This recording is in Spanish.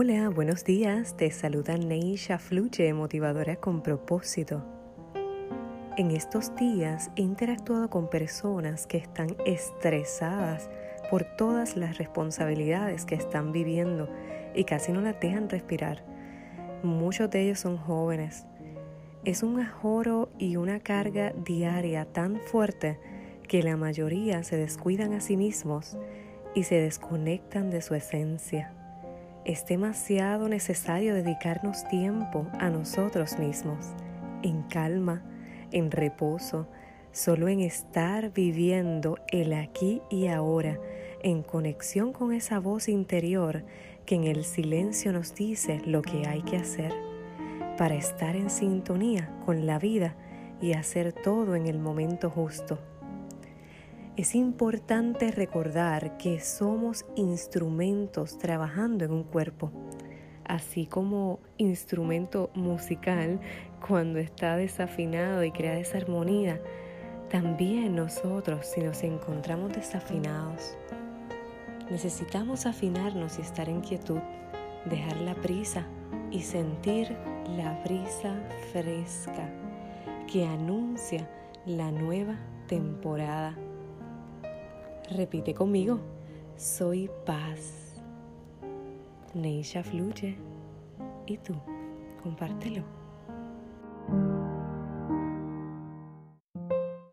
Hola, buenos días. Te saluda Neisha Fluche, motivadora con propósito. En estos días he interactuado con personas que están estresadas por todas las responsabilidades que están viviendo y casi no las dejan respirar. Muchos de ellos son jóvenes. Es un ajoro y una carga diaria tan fuerte que la mayoría se descuidan a sí mismos y se desconectan de su esencia es demasiado necesario dedicarnos tiempo a nosotros mismos, en calma, en reposo, solo en estar viviendo el aquí y ahora, en conexión con esa voz interior que en el silencio nos dice lo que hay que hacer, para estar en sintonía con la vida y hacer todo en el momento justo. Es importante recordar que somos instrumentos trabajando en un cuerpo, así como instrumento musical cuando está desafinado y crea desarmonía. También nosotros, si nos encontramos desafinados, necesitamos afinarnos y estar en quietud, dejar la prisa y sentir la brisa fresca que anuncia la nueva temporada Repite conmigo, soy paz. Neisha fluye. ¿Y tú? Compártelo.